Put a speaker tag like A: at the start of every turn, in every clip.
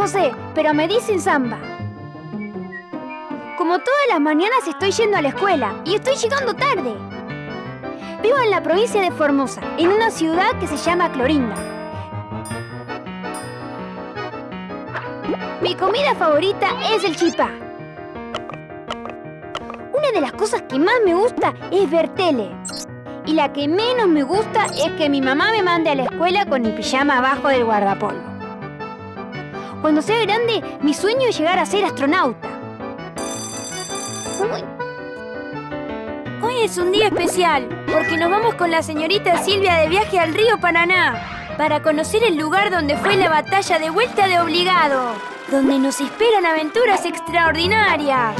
A: José, pero me dicen Samba. Como todas las mañanas estoy yendo a la escuela y estoy llegando tarde. Vivo en la provincia de Formosa, en una ciudad que se llama Clorinda. Mi comida favorita es el chipá. Una de las cosas que más me gusta es ver tele. Y la que menos me gusta es que mi mamá me mande a la escuela con el pijama abajo del guardapolvo. Cuando sea grande, mi sueño es llegar a ser astronauta.
B: Hoy es un día especial porque nos vamos con la señorita Silvia de viaje al río Paraná para conocer el lugar donde fue la batalla de vuelta de obligado, donde nos esperan aventuras extraordinarias.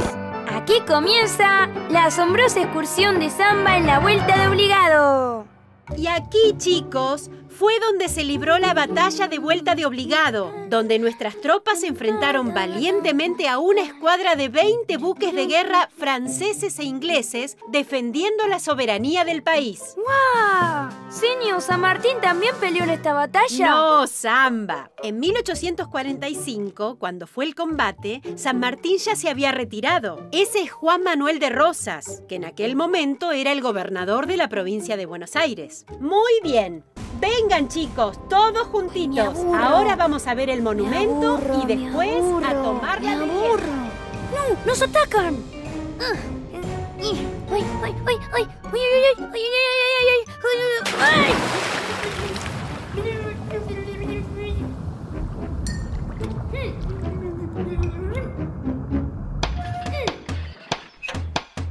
B: Aquí comienza la asombrosa excursión de samba en la vuelta de obligado.
C: Y aquí, chicos, fue donde se libró la batalla de vuelta de obligado, donde nuestras tropas se enfrentaron valientemente a una escuadra de 20 buques de guerra franceses e ingleses defendiendo la soberanía del país.
B: ¡Guau! Señor, ¿San Martín también peleó en esta batalla?
C: No, Samba. En 1845, cuando fue el combate, San Martín ya se había retirado. Ese es Juan Manuel de Rosas, que en aquel momento era el gobernador de la provincia de Buenos Aires. Muy bien. Vengan chicos, todos juntitos. Ahora vamos a ver el monumento y después a tomar la burro.
B: ¡No! ¡Nos atacan!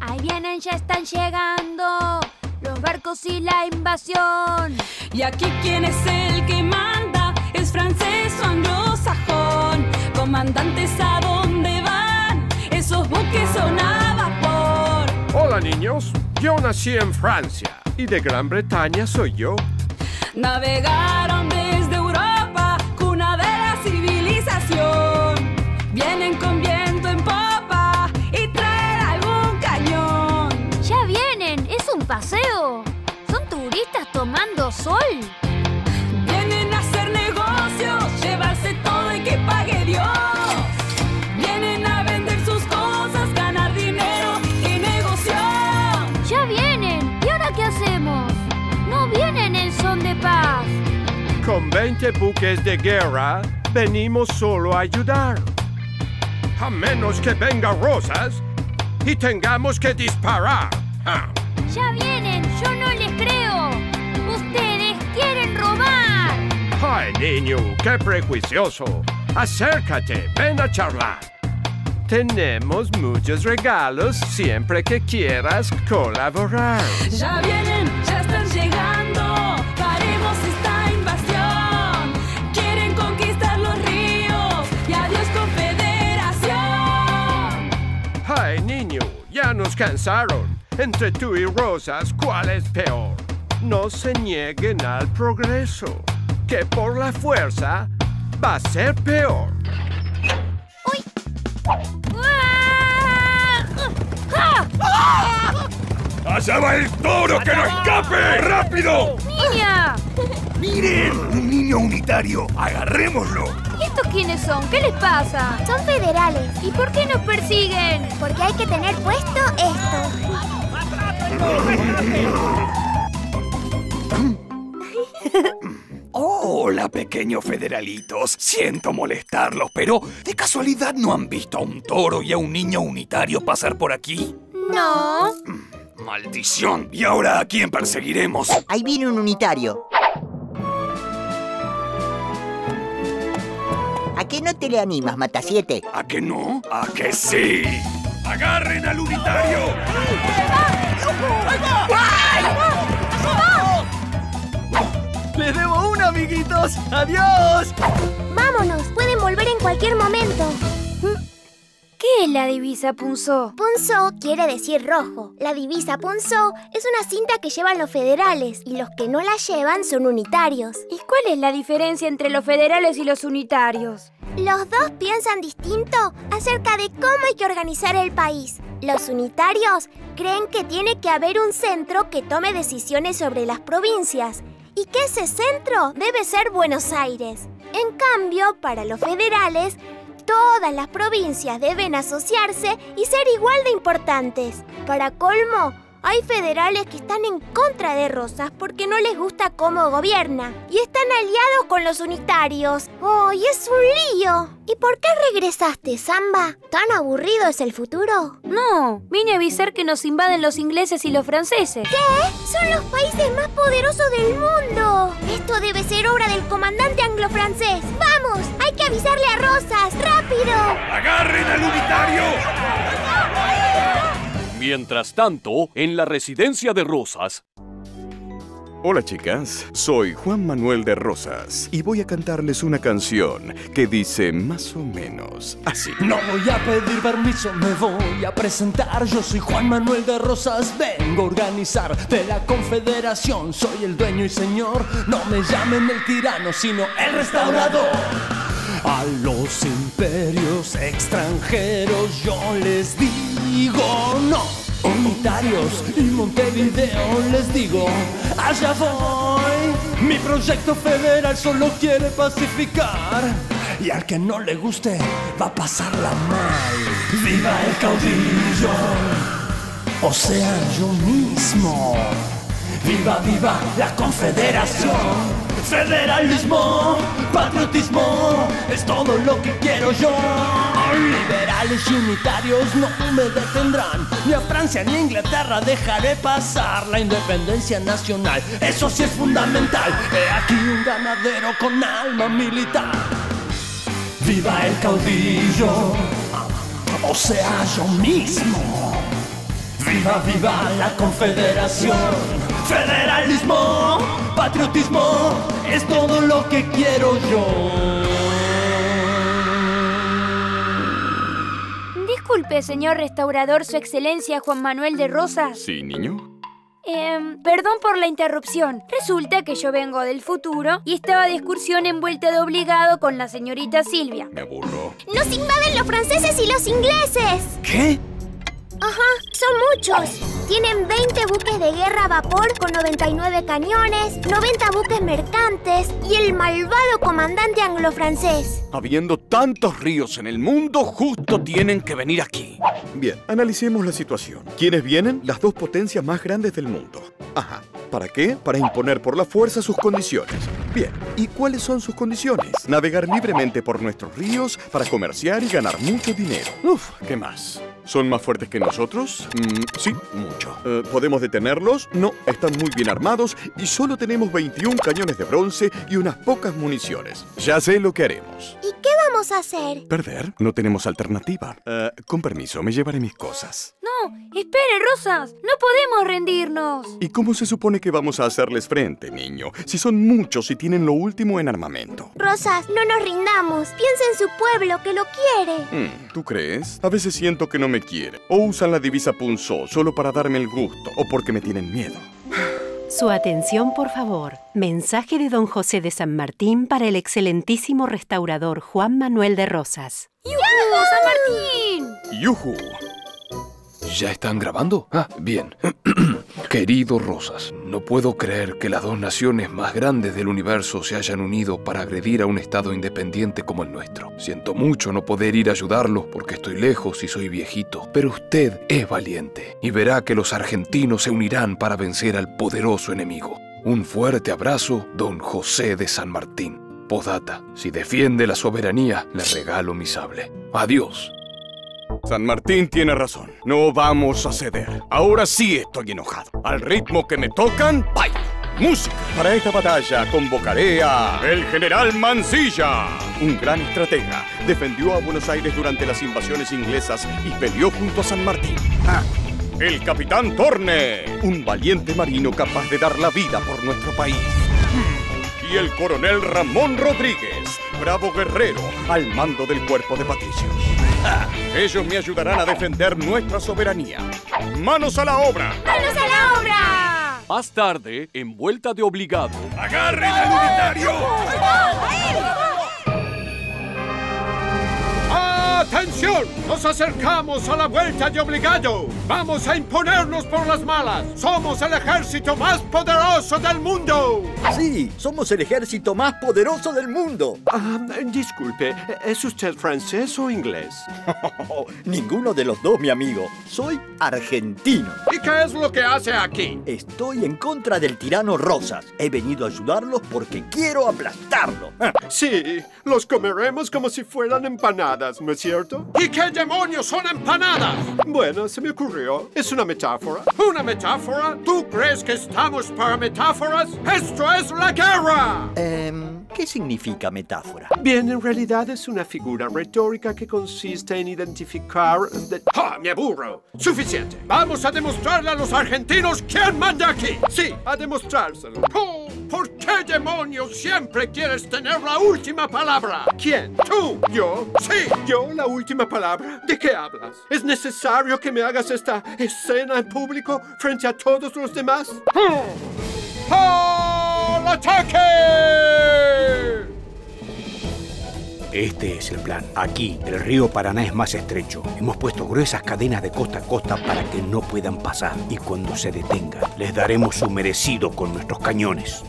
B: Ahí vienen, ya están llegando los barcos y la invasión.
D: Y aquí quién es el que manda, es francés o anglosajón. Comandantes a dónde van, esos buques son a vapor.
E: Hola niños, yo nací en Francia y de Gran Bretaña soy yo.
D: Navegaron Con
E: 20 buques de guerra, venimos solo a ayudar. A menos que venga Rosas y tengamos que disparar. Ah,
B: Ya vienen, yo no les creo. Ustedes quieren robar.
E: ¡Ay, niño! ¡Qué prejuicioso! Acércate, ven a charlar. Tenemos muchos regalos siempre que quieras colaborar.
D: Ya vienen, ya
E: Ya nos cansaron. Entre tú y Rosas, ¿cuál es peor? No se nieguen al progreso, que por la fuerza va a ser peor.
B: ¡Ah!
F: ¡Allá va el toro que no escape! ¡Rápido!
B: ¡Niña!
F: ¡Miren! ¡Un niño unitario! ¡Agarrémoslo!
B: ¿Y estos quiénes son? ¿Qué les pasa?
A: Son federales,
B: ¿Y por qué nos persiguen?
A: porque hay que tener puesto esto.
F: Hola, pequeños federalitos. Siento molestarlos, pero ¿de casualidad no han visto a un toro y a un niño unitario pasar por aquí?
B: No.
F: ¡Maldición! ¿Y ahora a quién perseguiremos?
G: Ahí viene un unitario. Qué no te le animas, Matasiete?
F: ¿A que no? ¿A que sí? ¡Agarren al unitario!
H: ¡Les debo una, amiguitos! ¡Adiós!
A: Vámonos, pueden volver en cualquier momento.
B: ¿Qué es la divisa Punzó?
A: Punzó quiere decir rojo. La divisa Punzó es una cinta que llevan los federales y los que no la llevan son unitarios.
B: ¿Y cuál es la diferencia entre los federales y los unitarios?
A: Los dos piensan distinto acerca de cómo hay que organizar el país. Los unitarios creen que tiene que haber un centro que tome decisiones sobre las provincias y que ese centro debe ser Buenos Aires.
I: En cambio, para los federales, todas las provincias deben asociarse y ser igual de importantes. Para colmo, hay federales que están en contra de Rosas porque no les gusta cómo gobierna y están aliados con los unitarios. ¡Ay, es un lío! ¿Y por qué regresaste, Samba? ¿Tan aburrido es el futuro?
B: No, vine a avisar que nos invaden los ingleses y los franceses.
I: ¿Qué? Son los países más poderosos del mundo. Esto debe ser obra del comandante anglo-francés. ¡Vamos! Hay que avisarle a Rosas. ¡Rápido!
F: ¡Agarren al unitario!
J: Mientras tanto, en la residencia de Rosas,
K: Hola chicas, soy Juan Manuel de Rosas y voy a cantarles una canción que dice más o menos así.
L: No voy a pedir permiso, me voy a presentar. Yo soy Juan Manuel de Rosas, vengo a organizar de la Confederación. Soy el dueño y señor, no me llamen el tirano, sino el restaurador. A los imperios extranjeros yo les digo no. Unitarios y Montevideo les digo, allá voy. Mi proyecto federal solo quiere pacificar. Y al que no le guste, va a pasarla mal. ¡Viva el caudillo! O sea, yo mismo. ¡Viva, viva la confederación! Federalismo, patriotismo, es todo lo que quiero yo. Liberales y unitarios no me detendrán. Ni a Francia ni a Inglaterra dejaré pasar la independencia nacional. Eso sí es fundamental. He aquí un ganadero con alma militar. ¡Viva el caudillo! O sea, yo mismo. ¡Viva, viva la confederación! Federalismo, patriotismo, es todo lo que quiero yo.
B: Disculpe, señor restaurador, su excelencia Juan Manuel de Rosas.
K: ¿Sí, niño?
B: Em, perdón por la interrupción. Resulta que yo vengo del futuro y estaba de excursión en vuelta de obligado con la señorita Silvia.
K: Me aburro.
I: ¡Nos invaden los franceses y los ingleses!
L: ¿Qué?
I: Ajá, son muchos. Tienen 20 buques de guerra a vapor con 99 cañones, 90 buques mercantes y el malvado comandante anglo-francés.
F: Habiendo tantos ríos en el mundo, justo tienen que venir aquí.
K: Bien, analicemos la situación. ¿Quiénes vienen? Las dos potencias más grandes del mundo. Ajá. ¿Para qué? Para imponer por la fuerza sus condiciones. Bien, ¿y cuáles son sus condiciones? Navegar libremente por nuestros ríos para comerciar y ganar mucho dinero.
F: Uf, ¿qué más?
K: ¿Son más fuertes que nosotros? Mm, sí, mucho. Eh, ¿Podemos detenerlos? No, están muy bien armados y solo tenemos 21 cañones de bronce y unas pocas municiones. Ya sé lo que haremos.
I: ¿Y qué vamos a hacer?
K: ¿Perder? No tenemos alternativa. Eh, con permiso, me llevaré mis cosas.
B: No, espere, Rosas. No podemos rendirnos.
K: ¿Y cómo se supone que vamos a hacerles frente, niño? Si son muchos y tienen lo último en armamento.
I: Rosas, no nos rindamos. Piensa en su pueblo que lo quiere.
K: Hmm, ¿Tú crees? A veces siento que no me quiere. O usan la divisa punzó solo para darme el gusto o porque me tienen miedo.
C: Su atención, por favor. Mensaje de don José de San Martín para el excelentísimo restaurador Juan Manuel de Rosas.
B: ¡Yujú, San Martín!
K: ¡Yujú!
M: ¿Ya están grabando? Ah, bien. Querido Rosas, no puedo creer que las dos naciones más grandes del universo se hayan unido para agredir a un Estado independiente como el nuestro. Siento mucho no poder ir a ayudarlos porque estoy lejos y soy viejito, pero usted es valiente y verá que los argentinos se unirán para vencer al poderoso enemigo. Un fuerte abrazo, don José de San Martín. Postdata, si defiende la soberanía, le regalo mi sable. Adiós.
K: San Martín tiene razón. No vamos a ceder. Ahora sí estoy enojado. Al ritmo que me tocan, ¡baila! Música. Para esta batalla convocaré a el general Mansilla, un gran estratega. Defendió a Buenos Aires durante las invasiones inglesas y peleó junto a San Martín. Ah, el capitán Torne, un valiente marino capaz de dar la vida por nuestro país. Y el coronel Ramón Rodríguez, bravo guerrero al mando del cuerpo de patricios. Ellos me ayudarán a defender nuestra soberanía. ¡Manos a la obra!
B: ¡Manos a la obra!
J: más tarde, en vuelta de obligado,
F: ¡Agarren al unitario!
E: ¡Atención! ¡Atención! Nos acercamos a la vuelta de obligado. Vamos a imponernos por las malas. Somos el ejército más poderoso del mundo.
H: Sí, somos el ejército más poderoso del mundo.
E: Ah, disculpe, ¿es usted francés o inglés?
H: Ninguno de los dos, mi amigo. Soy argentino.
E: ¿Y qué es lo que hace aquí?
H: Estoy en contra del tirano Rosas. He venido a ayudarlos porque quiero aplastarlo.
E: Sí, los comeremos como si fueran empanadas, ¿no es cierto? ¿Y qué demonios son empanadas? Bueno, se me ocurrió. Es una metáfora. ¿Una metáfora? ¿Tú crees que estamos para metáforas? ¡Esto es la guerra!
H: Em, ¿Qué significa metáfora?
E: Bien, en realidad es una figura retórica que consiste en identificar... de- ¡Ah, me aburro! ¡Suficiente! Vamos a demostrarle a los argentinos quién manda aquí. Sí, a demostrárselo. Oh, ¿Por qué demonios siempre quieres tener la última palabra? ¿Quién? ¿Tú? ¿Yo? Sí, yo la última palabra. ¿De qué hablas? ¿Es necesario que me hagas esta escena en público frente a todos los demás? ¡Oh! ¡Al ataque!
N: Este es el plan. Aquí, el río Paraná es más estrecho. Hemos puesto gruesas cadenas de costa a costa para que no puedan pasar. Y cuando se detengan, les daremos su merecido con nuestros cañones.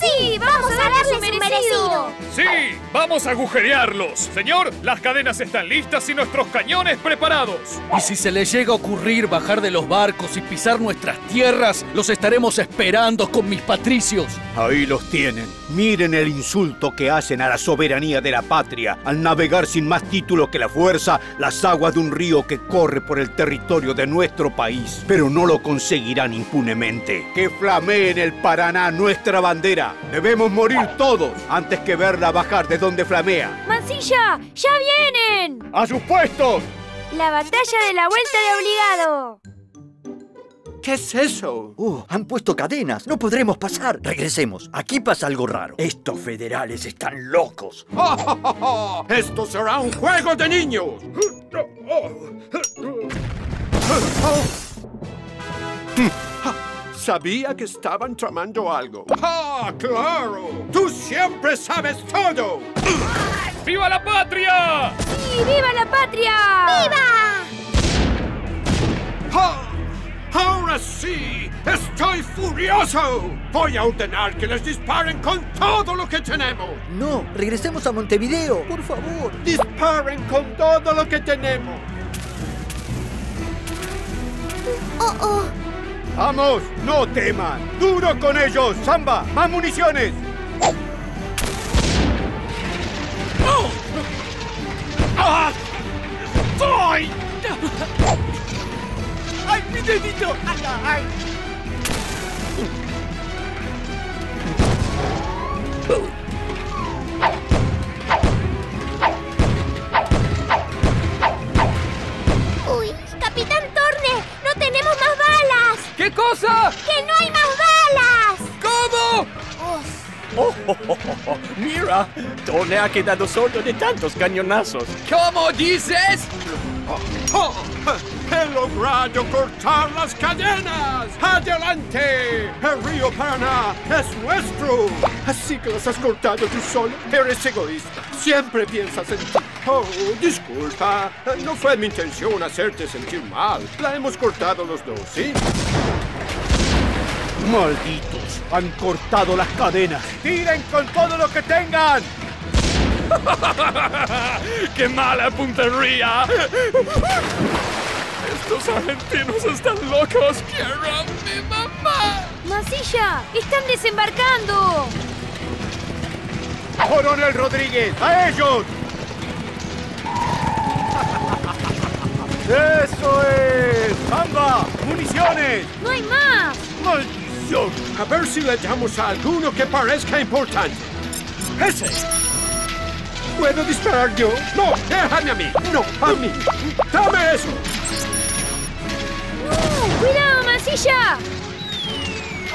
I: ¡Sí! ¡Vamos, a darles su merecido!
J: Sí, vamos a agujerearlos. Señor, las cadenas están listas y nuestros cañones preparados.
L: Y si se les llega a ocurrir bajar de los barcos y pisar nuestras tierras, los estaremos esperando con mis patricios.
N: Ahí los tienen. Miren el insulto que hacen a la soberanía de la patria al navegar sin más título que la fuerza las aguas de un río que corre por el territorio de nuestro país. Pero no lo conseguirán impunemente. Que flamee en el Paraná nuestra bandera. Debemos morir todos antes que verla bajar de donde flamea.
B: ¡Mancilla! ¡Ya vienen!
N: ¡A sus puestos!
B: La batalla de la vuelta de obligado.
E: ¿Qué es eso?
H: Uh, han puesto cadenas. No podremos pasar. Regresemos. Aquí pasa algo raro. Estos federales están locos.
E: ¡Esto será un juego de niños! Sabía que estaban tramando algo. ¡Ah, claro! ¡Tú siempre sabes todo!
J: ¡Viva la patria!
B: ¡Sí, viva la patria!
E: ¡Ah! ¡Ahora sí! ¡Estoy furioso! Voy a ordenar que les disparen con todo lo que tenemos.
H: No, regresemos a Montevideo, por favor.
E: Disparen con todo lo que tenemos.
I: ¡Oh, oh!
N: ¡Vamos! ¡No teman! ¡Duro con ellos! ¡Samba! ¡Más municiones!
J: ¡Ah! ¡Ay!
H: ¡Ay, mi dedito! ¡Ay, ay!
I: ¡Uy!
L: ¿Qué cosa?
I: ¡Que no hay más balas!
L: ¿Cómo?
O: Oh, oh, oh, oh, Mira, Tone ha quedado solo de tantos cañonazos.
L: ¿Cómo dices?
E: ¡Oh! ¡He logrado cortar las cadenas! ¡Adelante! ¡El río Paraná es nuestro! Así que las has cortado tú solo. Eres egoísta. Siempre piensas en ti. Oh, disculpa. No fue mi intención hacerte sentir mal. La hemos cortado los dos, ¿sí?
N: ¡Malditos! ¡Han cortado las cadenas! ¡Tiren con todo lo que tengan!
J: ¡Qué mala puntería! Estos argentinos están locos. ¡Quiero a mi mamá!
B: ¡Mancilla! ¡Están desembarcando!
N: ¡Coronel Rodríguez! ¡A ellos! ¡Eso es! ¡Samba! ¡Municiones!
B: ¡No hay más!
E: A ver si le damos a alguno que parezca importante. ¡Ese! ¿Puedo disparar yo? No, déjame a mí. No, a mí. ¡Dame eso!
B: ¡Cuidado, Mancilla!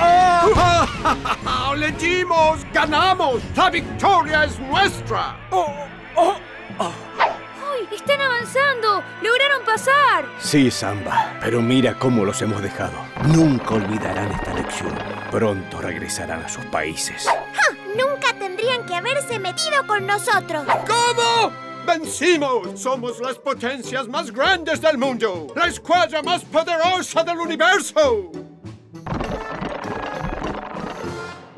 E: ¡Oh! ¡Le dimos! ¡Ganamos! ¡La victoria es nuestra!
B: ¡Están avanzando! ¡Lograron pasar!
N: Sí, Samba, pero mira cómo los hemos dejado. Nunca olvidarán esta lección. Pronto regresarán a sus países.
I: ¡Ja! Nunca tendrían que haberse metido con nosotros.
E: ¿Cómo? vencimos! ¡Somos las potencias más grandes del mundo! ¡La escuadra más poderosa del universo!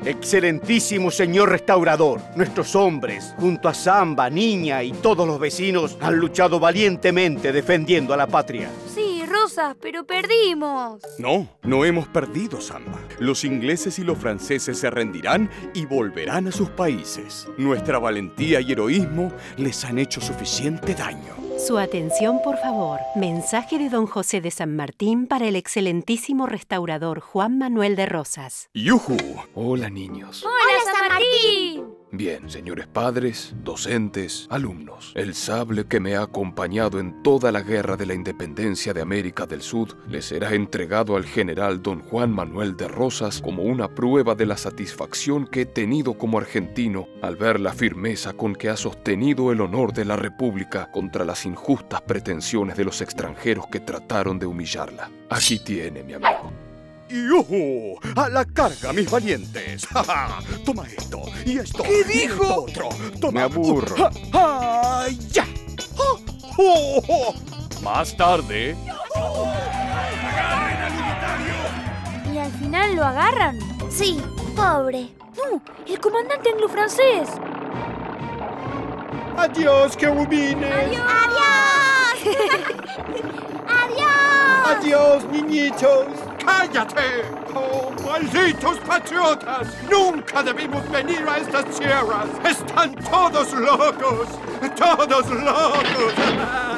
N: Excelentísimo señor restaurador, nuestros hombres, junto a Samba, Niña y todos los vecinos, han luchado valientemente defendiendo a la patria.
B: Sí, Rosas, pero perdimos.
K: No, no hemos perdido, Samba. Los ingleses y los franceses se rendirán y volverán a sus países. Nuestra valentía y heroísmo les han hecho suficiente daño.
C: Su atención, por favor. Mensaje de don José de San Martín para el excelentísimo restaurador Juan Manuel de Rosas.
K: ¡Yujú!
M: Hola, niños.
B: ¡Hola,
M: Bien, señores padres, docentes, alumnos, el sable que me ha acompañado en toda la guerra de la independencia de América del Sur le será entregado al general don Juan Manuel de Rosas como una prueba de la satisfacción que he tenido como argentino al ver la firmeza con que ha sostenido el honor de la República contra las injustas pretensiones de los extranjeros que trataron de humillarla. Aquí tiene, mi amigo.
K: ¡Yujú! ¡A la carga, mis valientes! ¡Ja, ja! Toma esto y esto.
F: ¿Qué
K: y
F: dijo?
K: esto otro. Toma.
M: Me aburro.
K: ¡Ja, ja! ¡Ya! ¡Oh, oh, oh!
J: Más tarde,
B: ¿Y al final lo agarran?
I: Sí, pobre.
B: No, el comandante anglo-francés.
E: ¡Adiós, querubines!
I: ¡Adiós! ¡Adiós!
E: ¡Adiós, niñitos! ¡Cállate! ¡Oh, malditos patriotas! ¡Nunca debimos venir a estas tierras! ¡Están todos locos! ¡Todos locos!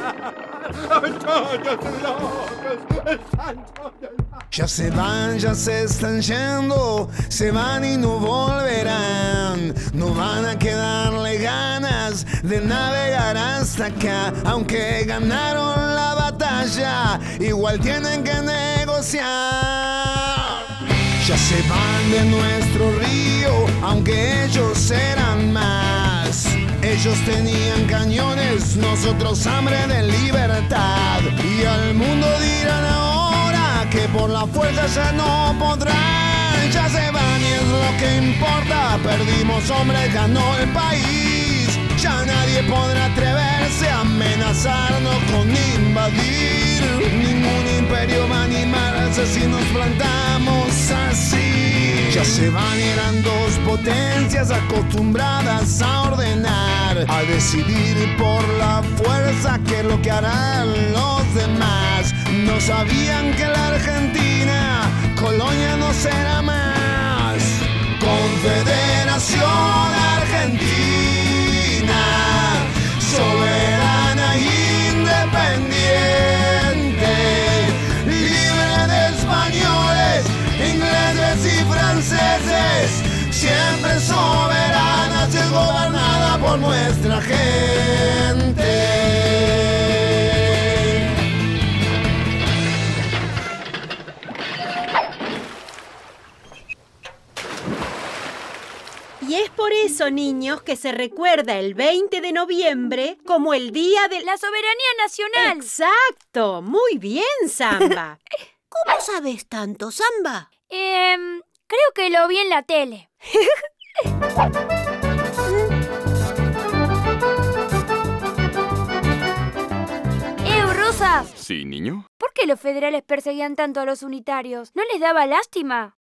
E: ¡Todos locos! ¡Están todos
P: Ya se van, ya se están yendo, se van y no volverán. No van a quedarle ganas de navegar hasta acá. Aunque ganaron la batalla, igual tienen que negociar. Ya se van de nuestro río, aunque ellos eran más. Ellos tenían cañones, nosotros hambre de libertad. Y al mundo dirán ahora que por la fuerza ya no podrán. Ya se van y es lo que importa. Perdimos hombres, ganó el país. Ya nadie podrá atreverse a amenazarnos con invadir. Ningún imperio va a animarse si nos plantamos así. Ya se van eran dos potencias acostumbradas a ordenar, a decidir por la fuerza que lo que harán los demás. No sabían que la Argentina colonia no será más. Nuestra gente.
C: Y es por eso, niños, que se recuerda el 20 de noviembre como el Día de
B: La soberanía nacional.
C: Exacto. Muy bien, Samba.
Q: ¿Cómo sabes tanto, Samba?
B: Em, creo que lo vi en la tele.
K: ¿Sí, niño?
B: ¿Por qué los federales perseguían tanto a los unitarios? ¿No les daba lástima?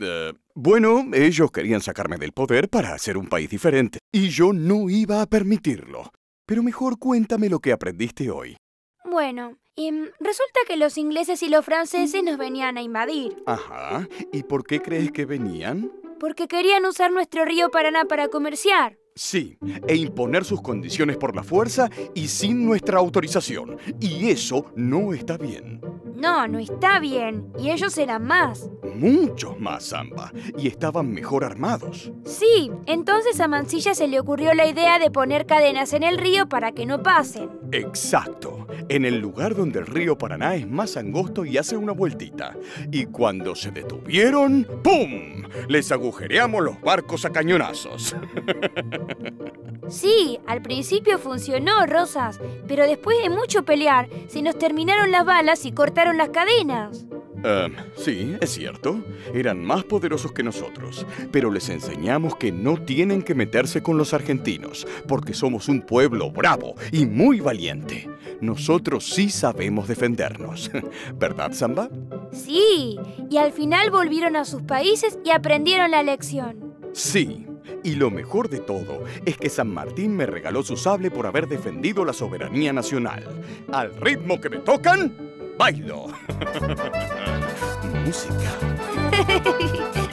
K: Eh, bueno, ellos querían sacarme del poder para hacer un país diferente. Y yo no iba a permitirlo. Pero mejor cuéntame lo que aprendiste hoy.
B: Bueno, em, resulta que los ingleses y los franceses nos venían a invadir.
K: Ajá. ¿Y por qué crees que venían?
B: Porque querían usar nuestro río Paraná para comerciar.
K: Sí, e imponer sus condiciones por la fuerza y sin nuestra autorización. Y eso no está bien.
B: No, no está bien. Y ellos eran más.
K: Muchos más, Samba. Y estaban mejor armados.
B: Sí, entonces a Mansilla se le ocurrió la idea de poner cadenas en el río para que no pasen.
K: Exacto. En el lugar donde el río Paraná es más angosto y hace una vueltita. Y cuando se detuvieron, ¡pum! Les agujereamos los barcos a cañonazos.
B: Sí, al principio funcionó, Rosas, pero después de mucho pelear, se nos terminaron las balas y cortaron las cadenas.
K: Em, sí, es cierto. Eran más poderosos que nosotros. Pero les enseñamos que no tienen que meterse con los argentinos, porque somos un pueblo bravo y muy valiente. Nosotros sí sabemos defendernos. ¿Verdad, Samba?
B: Sí, y al final volvieron a sus países y aprendieron la lección.
K: Sí. Y lo mejor de todo es que San Martín me regaló su sable por haber defendido la soberanía nacional. Al ritmo que me tocan, bailo. Música.